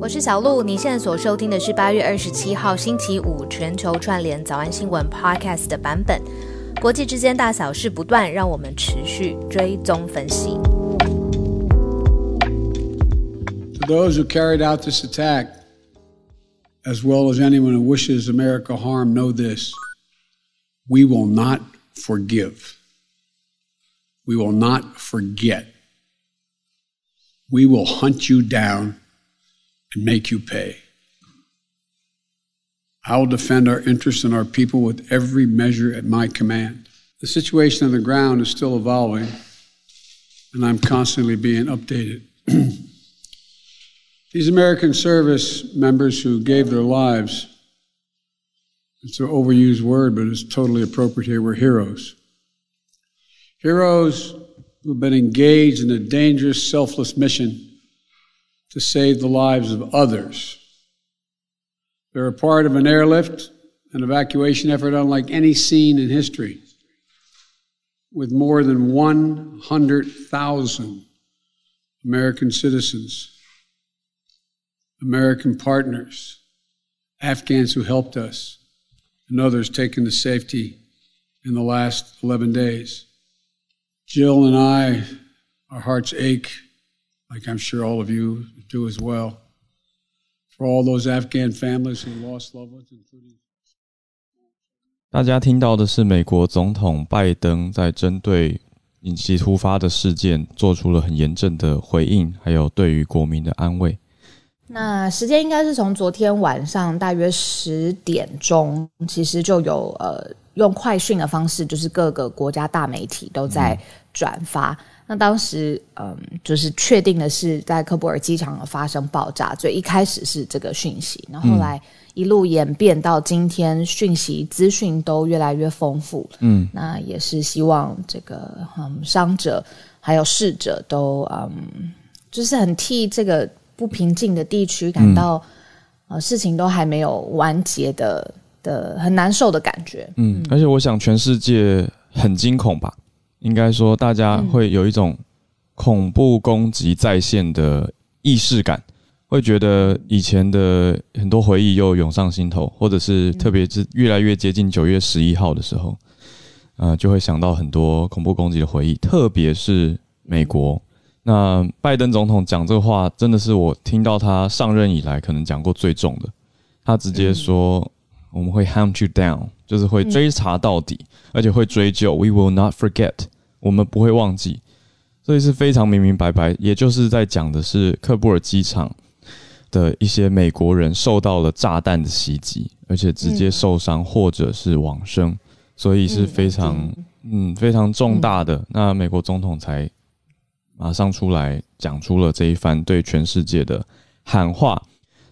我是小鹿，你现在所收听的是八月二十七号星期五全球串联早安新闻 Podcast 的版本。国际之间大小事不断，让我们持续追踪分析。To those who carried out this attack, as well as anyone who wishes America harm, know this we will not forgive. We will not forget. We will hunt you down and make you pay. I will defend our interests and our people with every measure at my command. The situation on the ground is still evolving, and I'm constantly being updated. These American service members who gave their lives, it's an overused word, but it's totally appropriate here, were heroes. Heroes who've been engaged in a dangerous, selfless mission to save the lives of others. They're a part of an airlift, an evacuation effort unlike any seen in history, with more than 100,000 American citizens, American partners, Afghans who helped us, and others taken to safety in the last 11 days. Jill and I, our hearts ache, like I'm sure all of you do as well, for all those Afghan families who lost loved ones, including. 大家听到的是美国总统拜登在针对引起突发的事件做出了很严正的回应，还有对于国民的安慰。那时间应该是从昨天晚上大约十点钟，其实就有呃用快讯的方式，就是各个国家大媒体都在转发。那当时嗯，就是确定的是在科布尔机场发生爆炸，所以一开始是这个讯息，然后来一路演变到今天，讯息资讯都越来越丰富。嗯，那也是希望这个嗯伤者还有逝者都嗯，就是很替这个。不平静的地区，感到呃事情都还没有完结的的很难受的感觉。嗯，而且我想全世界很惊恐吧，应该说大家会有一种恐怖攻击在线的意识感，会觉得以前的很多回忆又涌上心头，或者是特别是越来越接近九月十一号的时候，呃，就会想到很多恐怖攻击的回忆，特别是美国。那拜登总统讲这个话，真的是我听到他上任以来可能讲过最重的。他直接说：“我们会 hunt you down，就是会追查到底，而且会追究。We will not forget，我们不会忘记。”所以是非常明明白白，也就是在讲的是克布尔机场的一些美国人受到了炸弹的袭击，而且直接受伤或者是往生，所以是非常嗯非常重大的。那美国总统才。马上出来讲出了这一番对全世界的喊话，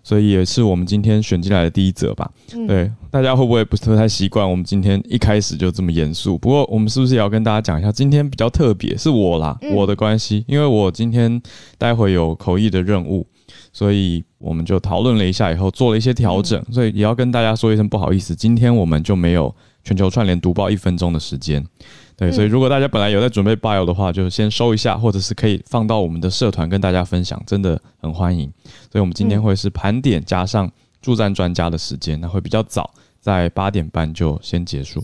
所以也是我们今天选进来的第一则吧。对，大家会不会不是太习惯我们今天一开始就这么严肃？不过我们是不是也要跟大家讲一下，今天比较特别，是我啦，我的关系，因为我今天待会有口译的任务，所以我们就讨论了一下以后做了一些调整，所以也要跟大家说一声不好意思，今天我们就没有全球串联读报一分钟的时间。对，所以如果大家本来有在准备 bio 的话，就先收一下，或者是可以放到我们的社团跟大家分享，真的很欢迎。所以我们今天会是盘点加上助战专家的时间，那会比较早，在八点半就先结束。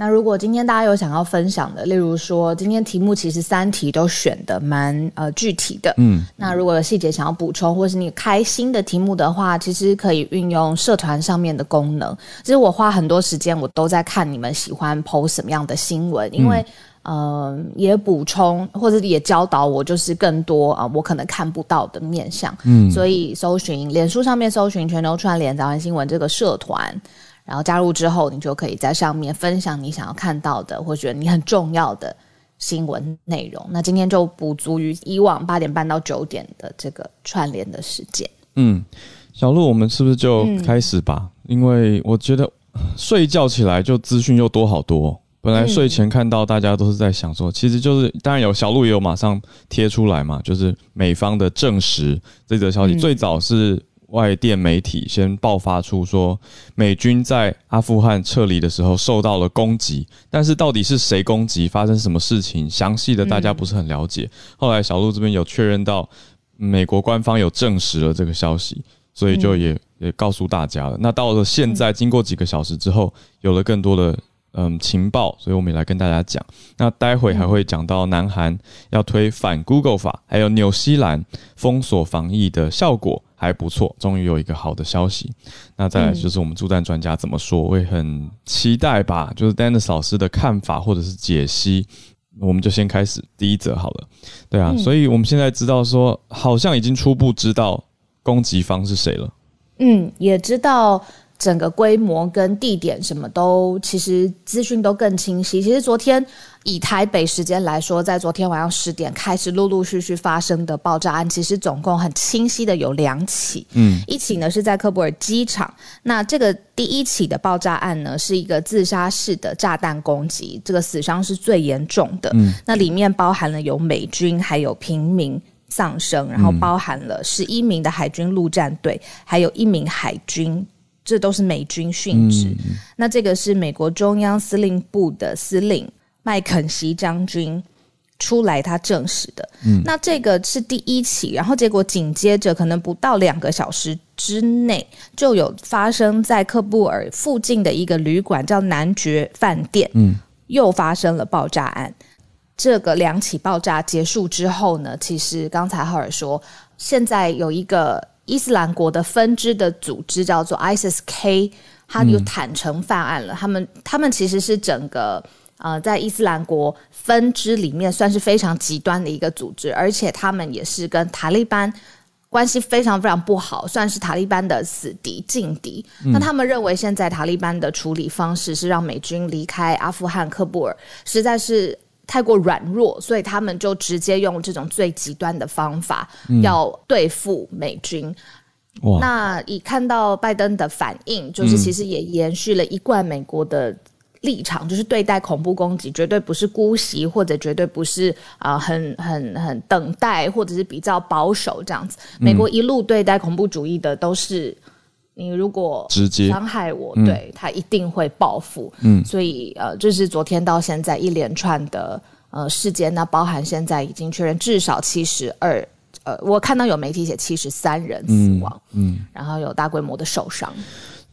那如果今天大家有想要分享的，例如说今天题目其实三题都选的蛮呃具体的，嗯，那如果有细节想要补充，或是你开新的题目的话，其实可以运用社团上面的功能。其实我花很多时间，我都在看你们喜欢 post 什么样的新闻，因为嗯也补充或者也教导我，就是更多啊我可能看不到的面向，嗯，所以搜寻脸书上面搜寻全球串联早安新闻这个社团。然后加入之后，你就可以在上面分享你想要看到的，或者你很重要的新闻内容。那今天就补足于以往八点半到九点的这个串联的时间。嗯，小鹿，我们是不是就开始吧？因为我觉得睡觉起来就资讯又多好多。本来睡前看到大家都是在想说，其实就是当然有小鹿也有马上贴出来嘛，就是美方的证实这则消息，最早是。外电媒体先爆发出说，美军在阿富汗撤离的时候受到了攻击，但是到底是谁攻击，发生什么事情，详细的大家不是很了解。后来小鹿这边有确认到，美国官方有证实了这个消息，所以就也也告诉大家了。那到了现在，经过几个小时之后，有了更多的嗯情报，所以我们也来跟大家讲。那待会还会讲到南韩要推反 Google 法，还有纽西兰封锁防疫的效果还不错，终于有一个好的消息。那再来就是我们助战专家怎么说，我也很期待吧，就是 Dennis 老师的看法或者是解析。我们就先开始第一则好了，对啊，所以我们现在知道说，好像已经初步知道攻击方是谁了。嗯，也知道整个规模跟地点什么都，其实资讯都更清晰。其实昨天。以台北时间来说，在昨天晚上十点开始陆陆续续发生的爆炸案，其实总共很清晰的有两起。嗯，一起呢是在科布尔机场，那这个第一起的爆炸案呢是一个自杀式的炸弹攻击，这个死伤是最严重的。嗯，那里面包含了有美军还有平民丧生，然后包含了十一名的海军陆战队，还有一名海军，这都是美军殉职。那这个是美国中央司令部的司令。麦肯锡将军出来，他证实的。嗯，那这个是第一起，然后结果紧接着，可能不到两个小时之内，就有发生在克布尔附近的一个旅馆，叫男爵饭店，嗯，又发生了爆炸案。这个两起爆炸结束之后呢，其实刚才赫尔说，现在有一个伊斯兰国的分支的组织叫做 ISIS-K，他就坦诚犯案了。他们他们其实是整个。呃，在伊斯兰国分支里面算是非常极端的一个组织，而且他们也是跟塔利班关系非常非常不好，算是塔利班的死敌、劲敌。那他们认为现在塔利班的处理方式是让美军离开阿富汗喀布尔，实在是太过软弱，所以他们就直接用这种最极端的方法要对付美军。那以看到拜登的反应，就是其实也延续了一贯美国的。立场就是对待恐怖攻击，绝对不是姑息，或者绝对不是啊，很很很等待，或者是比较保守这样子。美国一路对待恐怖主义的都是，你如果直接伤害我，对他一定会报复。嗯，所以呃，就是昨天到现在一连串的呃事件，那包含现在已经确认至少七十二，呃，我看到有媒体写七十三人死亡，嗯，然后有大规模的受伤。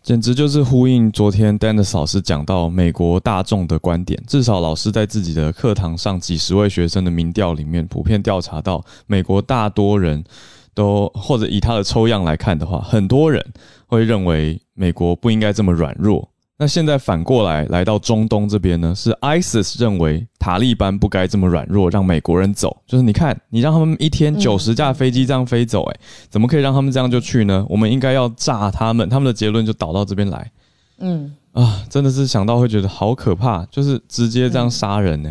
简直就是呼应昨天 Dennis 老师讲到美国大众的观点。至少老师在自己的课堂上，几十位学生的民调里面，普遍调查到，美国大多人都或者以他的抽样来看的话，很多人会认为美国不应该这么软弱。那现在反过来来到中东这边呢，是 ISIS 认为塔利班不该这么软弱，让美国人走。就是你看，你让他们一天九十架飞机这样飞走，哎，怎么可以让他们这样就去呢？我们应该要炸他们。他们的结论就导到这边来。嗯，啊，真的是想到会觉得好可怕，就是直接这样杀人呢。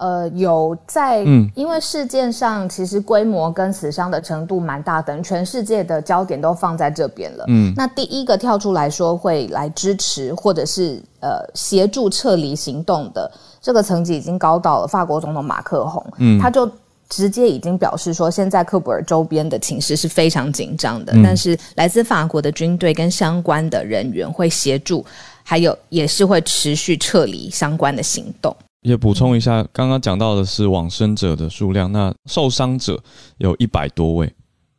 呃，有在，因为事件上其实规模跟死伤的程度蛮大，等于全世界的焦点都放在这边了。嗯，那第一个跳出来说会来支持或者是呃协助撤离行动的这个层级已经高到了法国总统马克宏，嗯，他就直接已经表示说，现在克布尔周边的情势是非常紧张的，但是来自法国的军队跟相关的人员会协助，还有也是会持续撤离相关的行动。也补充一下，刚刚讲到的是往生者的数量，那受伤者有一百多位，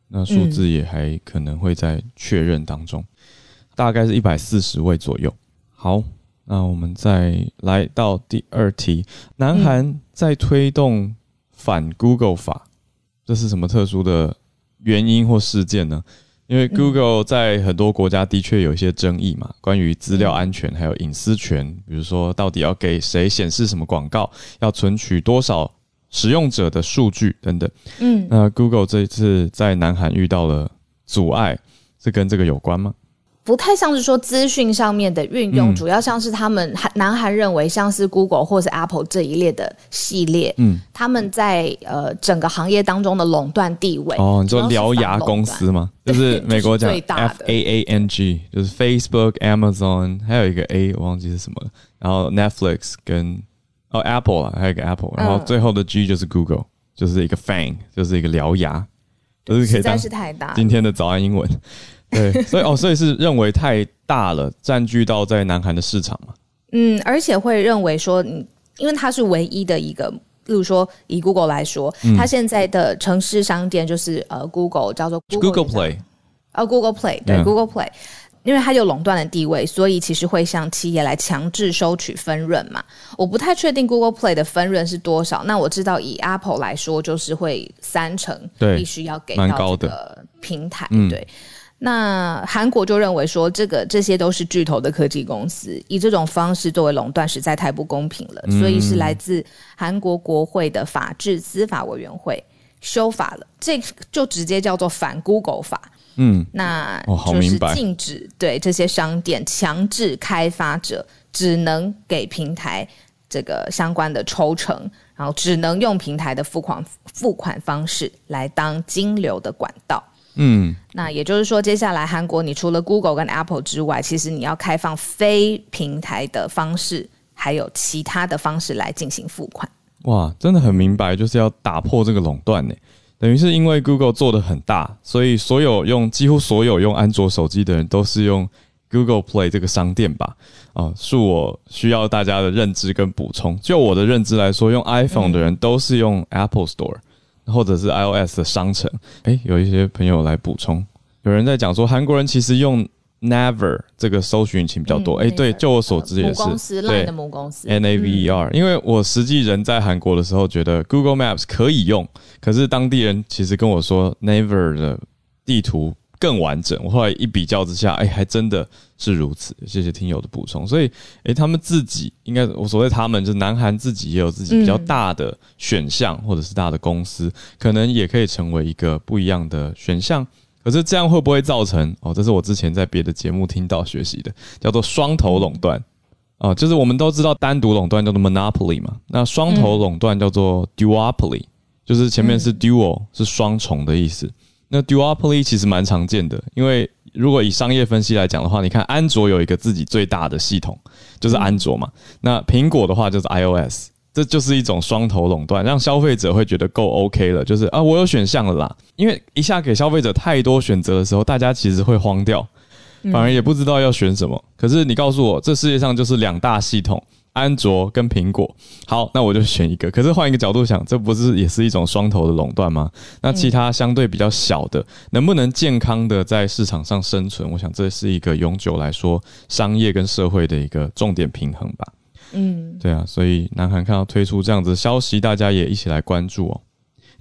那数字也还可能会在确认当中，大概是一百四十位左右。好，那我们再来到第二题，南韩在推动反 Google 法，这是什么特殊的原因或事件呢？因为 Google 在很多国家的确有一些争议嘛，关于资料安全还有隐私权，比如说到底要给谁显示什么广告，要存取多少使用者的数据等等。嗯，那 Google 这一次在南韩遇到了阻碍，是跟这个有关吗？不太像是说资讯上面的运用，主要像是他们韩南韩认为像是 Google 或是 Apple 这一列的系列，嗯，他们在呃整个行业当中的垄断地位。哦，你说獠牙公司吗？就是美国讲 F A A N G，就是 Facebook、Amazon，还有一个 A 我忘记是什么了。然后 Netflix 跟哦 Apple 啊，还有一个 Apple，然后最后的 G 就是 Google，就是一个 Fang，就是一个獠牙，都是可以实在是太大。今天的早安英文。对，所以哦，所以是认为太大了，占据到在南韩的市场嘛？嗯，而且会认为说，因为它是唯一的一个，例如说以 Google 来说，它现在的城市商店就是呃，Google 叫做 Google Play，啊，Google Play 对 Google Play，因为它有垄断的地位，所以其实会向企业来强制收取分润嘛。我不太确定 Google Play 的分润是多少。那我知道以 Apple 来说，就是会三成，必须要给到这个平台。对，那韩国就认为说，这个这些都是巨头的科技公司，以这种方式作为垄断，实在太不公平了。所以是来自韩国国会的法制司法委员会修法了，这就直接叫做反 Google 法。嗯，那就是禁止对这些商店强制开发者只能给平台这个相关的抽成，然后只能用平台的付款付款方式来当金流的管道。嗯，那也就是说，接下来韩国你除了 Google 跟 Apple 之外，其实你要开放非平台的方式，还有其他的方式来进行付款。哇，真的很明白，就是要打破这个垄断呢。等于是因为 Google 做的很大，所以所有用几乎所有用安卓手机的人都是用 Google Play 这个商店吧？啊，是我需要大家的认知跟补充。就我的认知来说，用 iPhone 的人都是用 Apple Store 或者是 iOS 的商城。诶，有一些朋友来补充，有人在讲说韩国人其实用。Never 这个搜寻引擎比较多，哎，对，就我所知也是，对的母公司 N A V E R。因为我实际人在韩国的时候，觉得 Google Maps 可以用，可是当地人其实跟我说 Never 的地图更完整。我后来一比较之下，哎，还真的是如此。谢谢听友的补充。所以，哎，他们自己应该我所谓他们，就是南韩自己也有自己比较大的选项，或者是大的公司，可能也可以成为一个不一样的选项。可是这样会不会造成哦？这是我之前在别的节目听到学习的，叫做双头垄断啊。就是我们都知道单独垄断叫做 monopoly 嘛，那双头垄断叫做 duopoly，就是前面是 dual 是双重的意思。那 duopoly 其实蛮常见的，因为如果以商业分析来讲的话，你看安卓有一个自己最大的系统，就是安卓嘛。那苹果的话就是 iOS。这就是一种双头垄断，让消费者会觉得够 OK 了，就是啊，我有选项了啦。因为一下给消费者太多选择的时候，大家其实会慌掉，反而也不知道要选什么。可是你告诉我，这世界上就是两大系统，安卓跟苹果。好，那我就选一个。可是换一个角度想，这不是也是一种双头的垄断吗？那其他相对比较小的，能不能健康的在市场上生存？我想这是一个永久来说商业跟社会的一个重点平衡吧。嗯，对啊，所以南韩看到推出这样子消息，大家也一起来关注哦。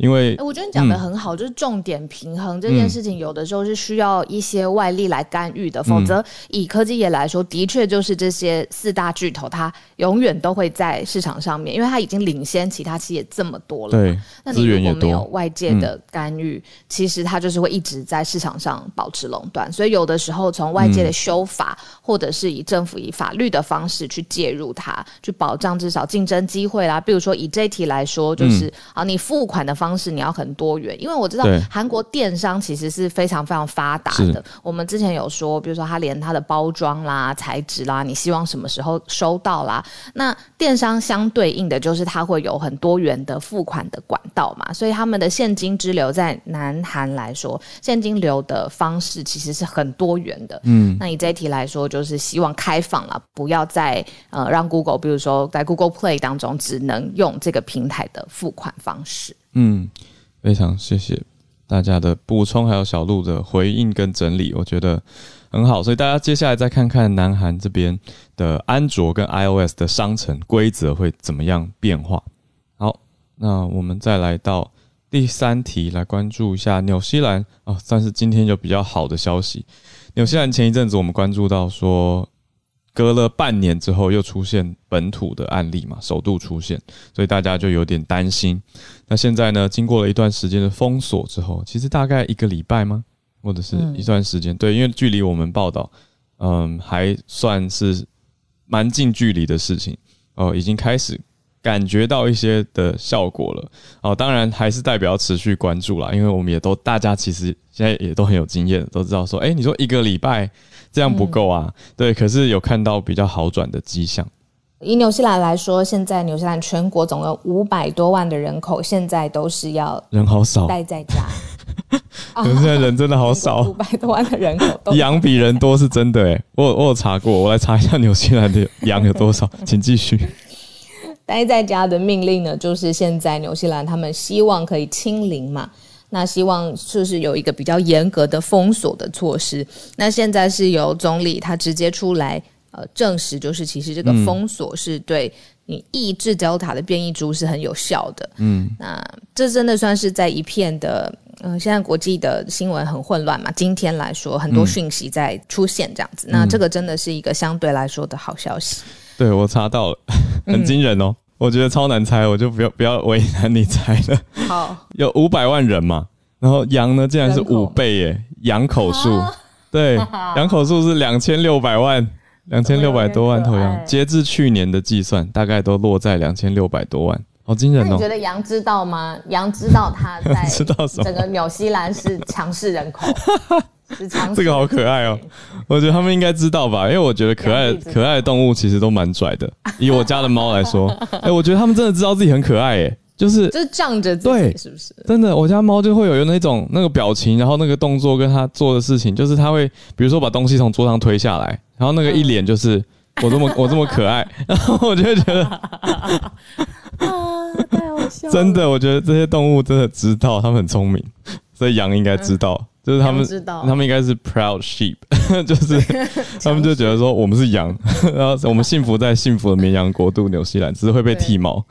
因为我觉得你讲的很好，就是重点平衡这件事情，有的时候是需要一些外力来干预的。否则，以科技业来说，的确就是这些四大巨头，它永远都会在市场上面，因为它已经领先其他企业这么多了。对，那你如果没有外界的干预，其实它就是会一直在市场上保持垄断。所以，有的时候从外界的修法，或者是以政府以法律的方式去介入它，去保障至少竞争机会啦。比如说以这题来说，就是啊，你付款的方。方式你要很多元，因为我知道韩国电商其实是非常非常发达的。我们之前有说，比如说它连它的包装啦、材质啦，你希望什么时候收到啦？那电商相对应的就是它会有很多元的付款的管道嘛，所以他们的现金支流在南韩来说，现金流的方式其实是很多元的。嗯，那以这一题来说，就是希望开放了，不要再呃让 Google，比如说在 Google Play 当中只能用这个平台的付款方式。嗯，非常谢谢大家的补充，还有小鹿的回应跟整理，我觉得很好。所以大家接下来再看看南韩这边的安卓跟 iOS 的商城规则会怎么样变化。好，那我们再来到第三题，来关注一下纽西兰啊，算是今天有比较好的消息。纽西兰前一阵子我们关注到说。隔了半年之后，又出现本土的案例嘛，首度出现，所以大家就有点担心。那现在呢，经过了一段时间的封锁之后，其实大概一个礼拜吗，或者是一段时间？对，因为距离我们报道，嗯，还算是蛮近距离的事情哦，已经开始感觉到一些的效果了。哦，当然还是代表持续关注啦，因为我们也都大家其实现在也都很有经验，都知道说，哎，你说一个礼拜。这样不够啊，对，可是有看到比较好转的迹象。以纽西兰来说，现在纽西兰全国总共五百多万的人口，现在都是要人好少待在家。现在人真的好少，五百多万的人口，羊比人多是真的哎，我我有查过，我来查一下纽西兰的羊有多少，请继续。待在家的命令呢，就是现在纽西兰他们希望可以清零嘛。那希望就是有一个比较严格的封锁的措施。那现在是由总理他直接出来呃证实，就是其实这个封锁是对你抑制 Delta 的变异株是很有效的。嗯，那这真的算是在一片的。嗯，现在国际的新闻很混乱嘛。今天来说，很多讯息在出现这样子，那这个真的是一个相对来说的好消息。对我查到了，很惊人哦。我觉得超难猜，我就不要不要为难你猜了。好，有五百万人嘛，然后羊呢竟然是五倍耶，羊口数对，羊口数是两千六百万，两千六百多万头羊，截至去年的计算，大概都落在两千六百多万。好惊人哦！你觉得羊知道吗？羊知道它在 知道？整个纽西兰是强势人口，这个好可爱哦！我觉得他们应该知道吧，因为我觉得可爱可爱的动物其实都蛮拽的。以我家的猫来说，哎，我觉得他们真的知道自己很可爱，哎，就是就是仗着对，是不是？真的，我家猫就会有那种那个表情，然后那个动作跟它做的事情，就是它会比如说把东西从桌上推下来，然后那个一脸就是 我这么我这么可爱，然 后我就会觉得。真的，我觉得这些动物真的知道，他们很聪明，所以羊应该知道，就是他们知道，他们应该是 proud sheep，就是 他们就觉得说我们是羊，然后我们幸福在幸福的绵羊国度纽西兰，只是会被剃毛。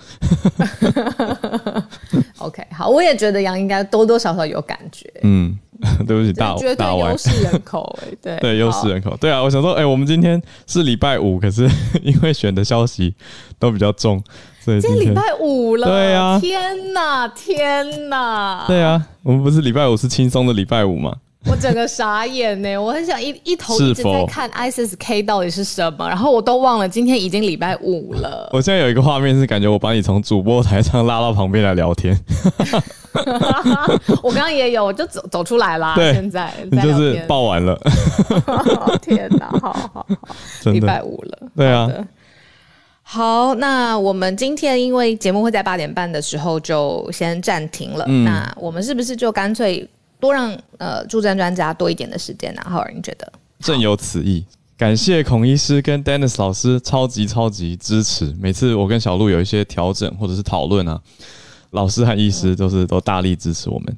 OK，好，我也觉得羊应该多多少少有感觉。嗯，对不起，大大优势人口，哎，对对，优势人口，对啊，我想说，哎，我们今天是礼拜五，可是因为选的消息都比较重。今天礼拜五了，对呀，天哪，天哪，对啊，我们不是礼拜五是轻松的礼拜五吗？我整个傻眼呢，我很想一一头一直在看 ISK 到底是什么，然后我都忘了今天已经礼拜五了。我现在有一个画面是感觉我把你从主播台上拉到旁边来聊天，我刚刚也有，我就走走出来啦。对，现在你就是报完了。天哪，好好好，礼拜五了，对啊。好，那我们今天因为节目会在八点半的时候就先暂停了，那我们是不是就干脆多让呃助战专家多一点的时间呢？浩尔，你觉得？正有此意，感谢孔医师跟 Dennis 老师超级超级支持，每次我跟小鹿有一些调整或者是讨论啊，老师和医师都是都大力支持我们。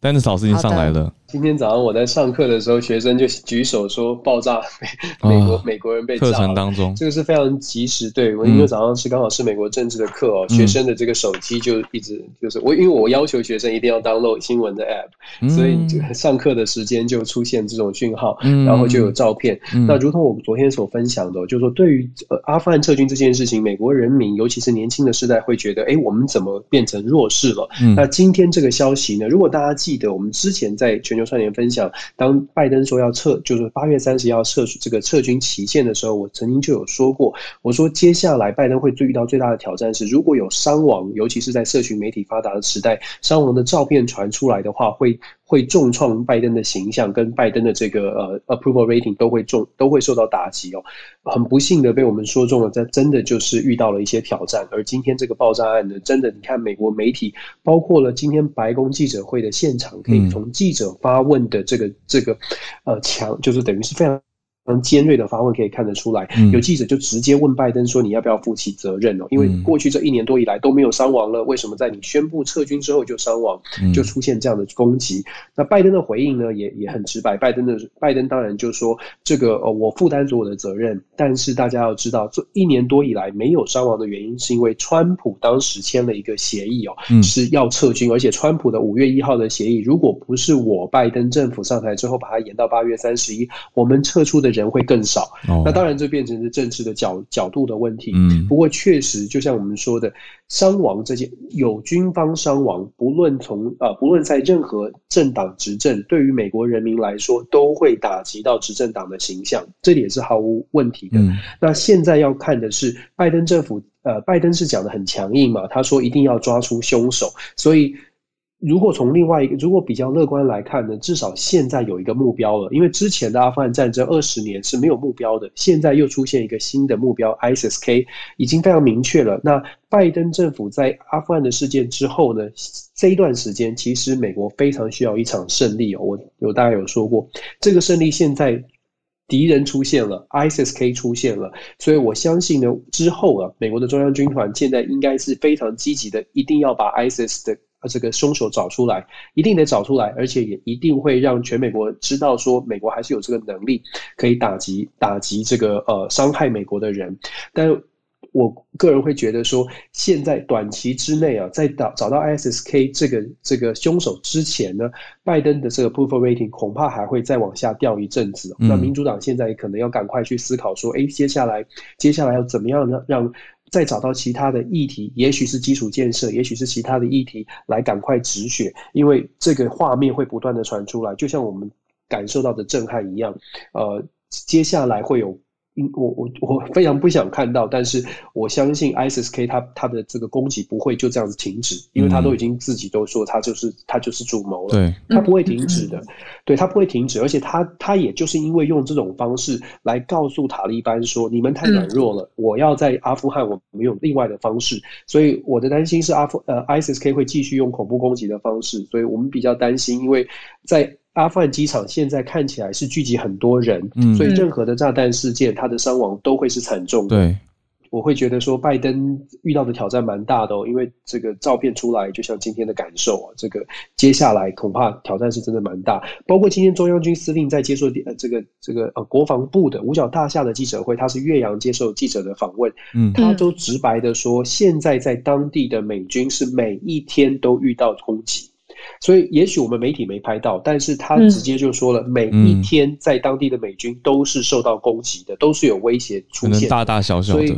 Dennis 老师已经上来了。今天早上我在上课的时候，学生就举手说爆炸，美美国美国人被课程当中，这个是非常及时。对我因为早上是刚好是美国政治的课哦，学生的这个手机就一直就是我，因为我要求学生一定要 download 新闻的 app，所以就上课的时间就出现这种讯号，然后就有照片。那如同我们昨天所分享的，就是说对于呃阿富汗撤军这件事情，美国人民尤其是年轻的世代会觉得，哎，我们怎么变成弱势了？那今天这个消息呢？如果大家记得，我们之前在全球串联分享。当拜登说要撤，就是八月三十要撤这个撤军期限的时候，我曾经就有说过，我说接下来拜登会最遇到最大的挑战是，如果有伤亡，尤其是在社群媒体发达的时代，伤亡的照片传出来的话，会会重创拜登的形象，跟拜登的这个呃 approval rating 都会重都会受到打击哦。很不幸的被我们说中了，这真的就是遇到了一些挑战。而今天这个爆炸案呢，真的你看美国媒体，包括了今天白宫记者会的现场，可以从记者发问的这个这个呃强，就是等于是非常。常尖锐的发问可以看得出来，有记者就直接问拜登说：“你要不要负起责任哦？因为过去这一年多以来都没有伤亡了，为什么在你宣布撤军之后就伤亡，就出现这样的攻击？”那拜登的回应呢，也也很直白。拜登的拜登当然就说：“这个呃，我负担所有的责任，但是大家要知道，这一年多以来没有伤亡的原因，是因为川普当时签了一个协议哦，是要撤军，而且川普的五月一号的协议，如果不是我拜登政府上台之后把它延到八月三十一，我们撤出的。”人会更少，那当然这变成是政治的角角度的问题。嗯，不过确实就像我们说的，伤亡这些有军方伤亡，不论从呃不论在任何政党执政，对于美国人民来说都会打击到执政党的形象，这点是毫无问题的。那现在要看的是拜登政府，呃，拜登是讲的很强硬嘛，他说一定要抓出凶手，所以。如果从另外一个，如果比较乐观来看呢，至少现在有一个目标了。因为之前的阿富汗战争二十年是没有目标的，现在又出现一个新的目标，ISK 已经非常明确了。那拜登政府在阿富汗的事件之后呢，这一段时间其实美国非常需要一场胜利哦。我有大概有说过，这个胜利现在敌人出现了，ISK 出现了，所以我相信呢，之后啊，美国的中央军团现在应该是非常积极的，一定要把 ISIS 的。这个凶手找出来，一定得找出来，而且也一定会让全美国知道说，美国还是有这个能力可以打击打击这个呃伤害美国的人，但。我个人会觉得说，现在短期之内啊，在找找到 ISK 这个这个凶手之前呢，拜登的这个 approval rating 恐怕还会再往下掉一阵子。那民主党现在可能要赶快去思考说，哎，接下来接下来要怎么样让让再找到其他的议题，也许是基础建设，也许是其他的议题来赶快止血，因为这个画面会不断的传出来，就像我们感受到的震撼一样。呃，接下来会有。嗯，我我我非常不想看到，但是我相信 ISISK 他他的这个攻击不会就这样子停止，因为他都已经自己都说他就是他就是主谋了，对，他不会停止的，对他不会停止，而且他他也就是因为用这种方式来告诉塔利班说你们太软弱了，我要在阿富汗我们用另外的方式，所以我的担心是阿富呃 ISISK 会继续用恐怖攻击的方式，所以我们比较担心，因为在。阿富汗机场现在看起来是聚集很多人，所以任何的炸弹事件，它的伤亡都会是惨重的。对，我会觉得说拜登遇到的挑战蛮大的哦，因为这个照片出来，就像今天的感受啊，这个接下来恐怕挑战是真的蛮大。包括今天中央军司令在接受呃这个这个呃国防部的五角大厦的记者会，他是岳阳接受记者的访问，嗯，他都直白的说，现在在当地的美军是每一天都遇到攻击。所以，也许我们媒体没拍到，但是他直接就说了，每一天在当地的美军都是受到攻击的，都是有威胁出现，大大小小的。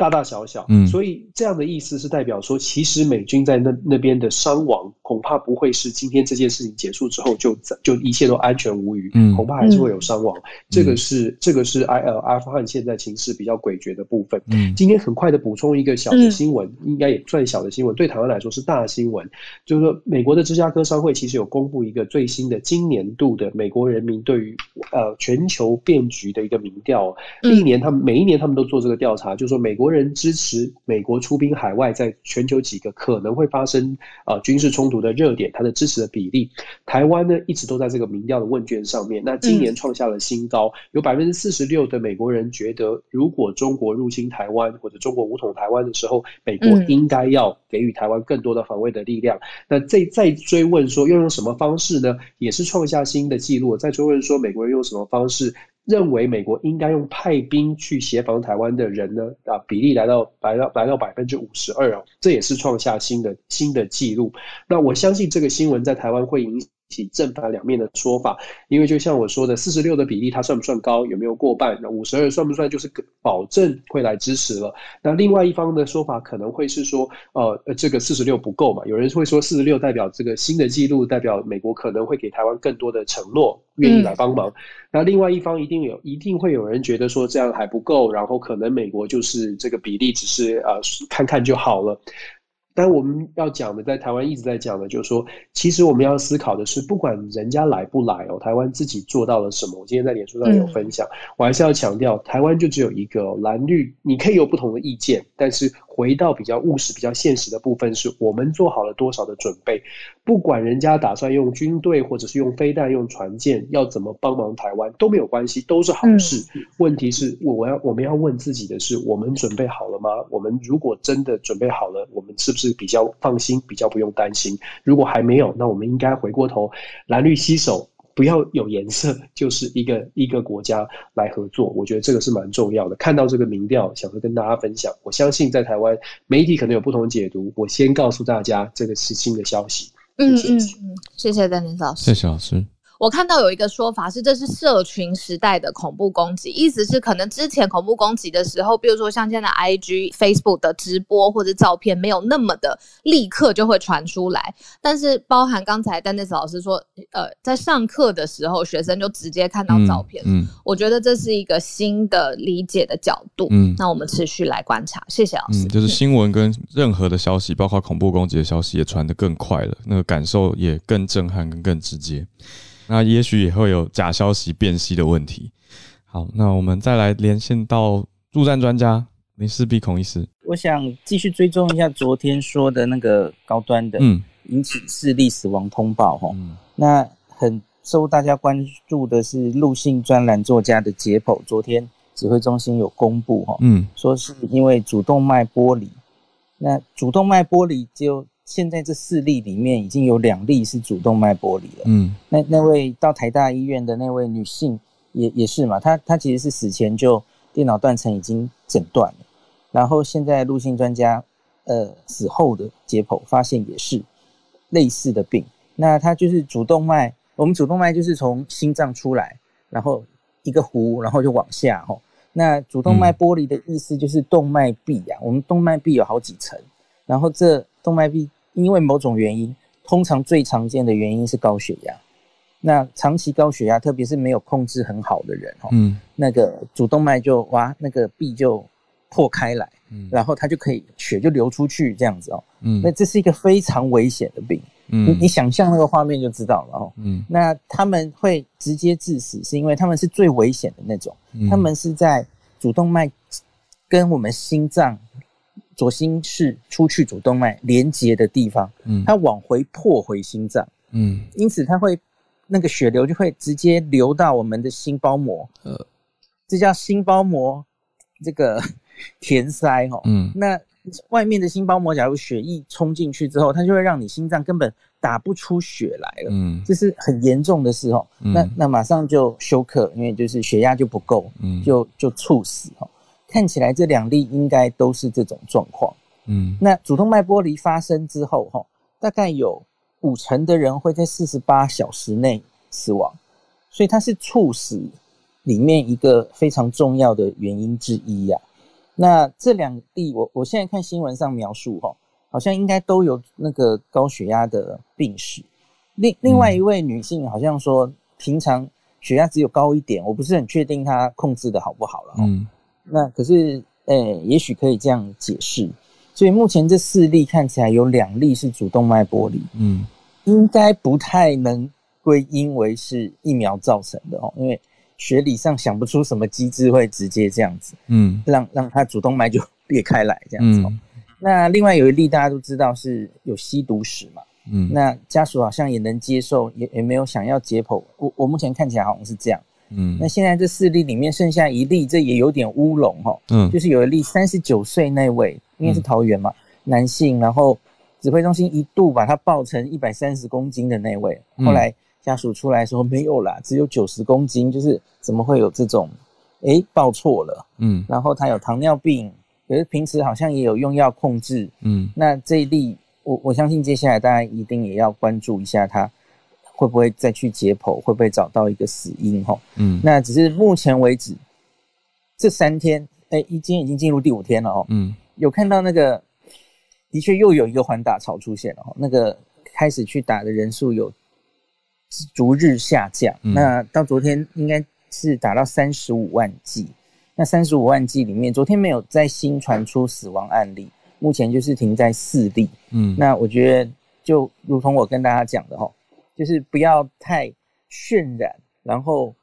大大小小，嗯，所以这样的意思是代表说，其实美军在那那边的伤亡恐怕不会是今天这件事情结束之后就就一切都安全无虞，嗯，恐怕还是会有伤亡。这个是这个是埃呃阿富汗现在情势比较诡谲的部分。嗯，今天很快的补充一个小的新闻，应该也算小的新闻，对台湾来说是大新闻，就是说美国的芝加哥商会其实有公布一个最新的今年度的美国人民对于呃全球变局的一个民调，历年他们每一年他们都做这个调查，就是说美国。人支持美国出兵海外，在全球几个可能会发生啊军事冲突的热点，它的支持的比例，台湾呢一直都在这个民调的问卷上面。那今年创下了新高，有百分之四十六的美国人觉得，如果中国入侵台湾或者中国武统台湾的时候，美国应该要给予台湾更多的防卫的力量。那再再追问说，要用什么方式呢？也是创下新的记录。再追问说，美国人用什么方式？认为美国应该用派兵去协防台湾的人呢？啊，比例来到来到来到百分之五十二哦，这也是创下新的新的记录。那我相信这个新闻在台湾会影。起正反两面的说法，因为就像我说的，四十六的比例它算不算高？有没有过半？那五十二算不算就是保证会来支持了？那另外一方的说法可能会是说，呃，这个四十六不够嘛？有人会说四十六代表这个新的记录，代表美国可能会给台湾更多的承诺，愿意来帮忙。那另外一方一定有，一定会有人觉得说这样还不够，然后可能美国就是这个比例只是呃看看就好了。但我们要讲的，在台湾一直在讲的，就是说，其实我们要思考的是，不管人家来不来哦，台湾自己做到了什么。我今天在脸书上有分享，我还是要强调，台湾就只有一个蓝绿，你可以有不同的意见，但是。回到比较务实、比较现实的部分，是我们做好了多少的准备？不管人家打算用军队，或者是用飞弹、用船舰，要怎么帮忙台湾都没有关系，都是好事。问题是，我我要我们要问自己的是：我们准备好了吗？我们如果真的准备好了，我们是不是比较放心、比较不用担心？如果还没有，那我们应该回过头，蓝绿携手。不要有颜色，就是一个一个国家来合作，我觉得这个是蛮重要的。看到这个民调，想要跟大家分享。我相信在台湾媒体可能有不同解读，我先告诉大家这个是新的消息。嗯嗯嗯，谢谢丹尼老师，谢谢老师。我看到有一个说法是，这是社群时代的恐怖攻击，意思是可能之前恐怖攻击的时候，比如说像现在 I G、Facebook 的直播或者照片，没有那么的立刻就会传出来。但是包含刚才丹尼斯老师说，呃，在上课的时候，学生就直接看到照片。嗯，我觉得这是一个新的理解的角度。嗯，那我们持续来观察。谢谢老师。就是新闻跟任何的消息，包括恐怖攻击的消息，也传得更快了，那个感受也更震撼、更更直接。那也许也会有假消息辨析的问题。好，那我们再来连线到助战专家林氏鼻孔医师。我想继续追踪一下昨天说的那个高端的，嗯，引起视力死亡通报哈。那很受大家关注的是陆信专栏作家的解剖，昨天指挥中心有公布哈，嗯，说是因为主动脉剥离。那主动脉剥离就现在这四例里面已经有两例是主动脉剥离了。嗯，那那位到台大医院的那位女性也也是嘛，她她其实是死前就电脑断层已经诊断了，然后现在陆性专家呃死后的解剖发现也是类似的病。那她就是主动脉，我们主动脉就是从心脏出来，然后一个弧，然后就往下吼。那主动脉剥离的意思就是动脉壁呀，我们动脉壁有好几层，然后这动脉壁因为某种原因，通常最常见的原因是高血压。那长期高血压，特别是没有控制很好的人，哈，嗯，那个主动脉就哇，那个壁就破开来，嗯，然后它就可以血就流出去这样子哦，嗯，那这是一个非常危险的病。你你想象那个画面就知道了哦。嗯，那他们会直接致死，是因为他们是最危险的那种。他们是在主动脉跟我们心脏左心室出去主动脉连接的地方，嗯，它往回破回心脏，嗯，因此它会那个血流就会直接流到我们的心包膜，呃，这叫心包膜这个 填塞哦。嗯，那。外面的心包膜，假如血液冲进去之后，它就会让你心脏根本打不出血来了。嗯，这是很严重的事哦。那那马上就休克，因为就是血压就不够，嗯，就就猝死哦。看起来这两例应该都是这种状况。嗯，那主动脉剥离发生之后，哈，大概有五成的人会在四十八小时内死亡，所以它是猝死里面一个非常重要的原因之一呀。那这两例，我我现在看新闻上描述，哈，好像应该都有那个高血压的病史。另另外一位女性好像说，平常血压只有高一点，我不是很确定她控制的好不好了。嗯，那可是，呃，也许可以这样解释。所以目前这四例看起来有两例是主动脉剥离，嗯，应该不太能归因为是疫苗造成的哦，因为。学理上想不出什么机制会直接这样子，嗯，让让他主动脉就 裂开来这样子哦。那另外有一例大家都知道是有吸毒史嘛，嗯，那家属好像也能接受，也也没有想要解剖。我我目前看起来好像是这样，嗯。那现在这四例里面剩下一例，这也有点乌龙哈，嗯，就是有一例三十九岁那位，应该是桃园嘛，男性，然后指挥中心一度把他报成一百三十公斤的那位，后来。家属出来说没有啦，只有九十公斤，就是怎么会有这种？哎，报错了。嗯，然后他有糖尿病，可是平时好像也有用药控制。嗯，那这一例，我我相信接下来大家一定也要关注一下，他会不会再去解剖，会不会找到一个死因？哈，嗯，那只是目前为止这三天，哎，今天已经进入第五天了哦。嗯，有看到那个，的确又有一个环打潮出现了，那个开始去打的人数有。逐日下降，那到昨天应该是打到三十五万剂。那三十五万剂里面，昨天没有再新传出死亡案例，目前就是停在四例。嗯，那我觉得就如同我跟大家讲的哈，就是不要太渲染，然后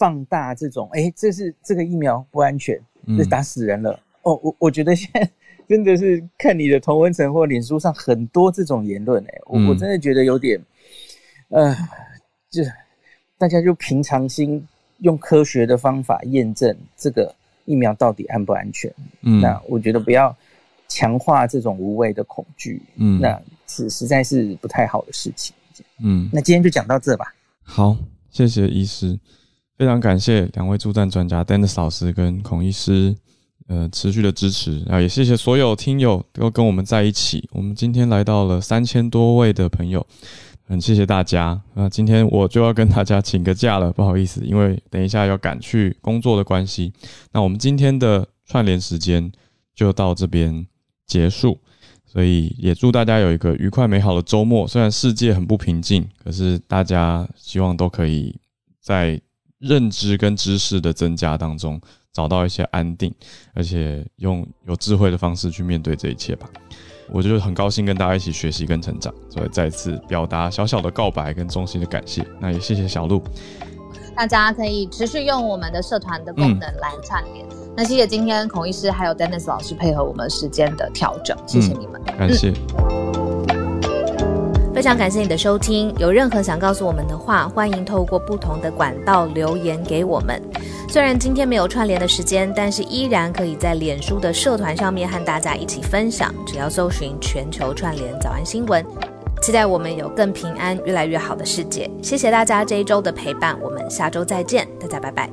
放大这种，哎，这是这个疫苗不安全，这打死人了。哦，我我觉得现在 真的是看你的同文层或脸书上很多这种言论，哎，我我真的觉得有点。呃，就大家就平常心，用科学的方法验证这个疫苗到底安不安全。嗯，那我觉得不要强化这种无谓的恐惧。嗯，那是实在是不太好的事情。嗯，那今天就讲到这吧。好，谢谢医师，非常感谢两位助战专家 Dennis 老师跟孔医师，呃，持续的支持啊，也谢谢所有听友都跟我们在一起。我们今天来到了三千多位的朋友。很谢谢大家，那今天我就要跟大家请个假了，不好意思，因为等一下要赶去工作的关系。那我们今天的串联时间就到这边结束，所以也祝大家有一个愉快美好的周末。虽然世界很不平静，可是大家希望都可以在认知跟知识的增加当中找到一些安定，而且用有智慧的方式去面对这一切吧。我就很高兴跟大家一起学习跟成长，所以再次表达小小的告白跟衷心的感谢。那也谢谢小鹿，大家可以持续用我们的社团的功能来串联。那谢谢今天孔医师还有 Dennis 老师配合我们时间的调整，谢谢你们，感谢。非常感谢你的收听，有任何想告诉我们的话，欢迎透过不同的管道留言给我们。虽然今天没有串联的时间，但是依然可以在脸书的社团上面和大家一起分享。只要搜寻“全球串联早安新闻”，期待我们有更平安、越来越好的世界。谢谢大家这一周的陪伴，我们下周再见，大家拜拜。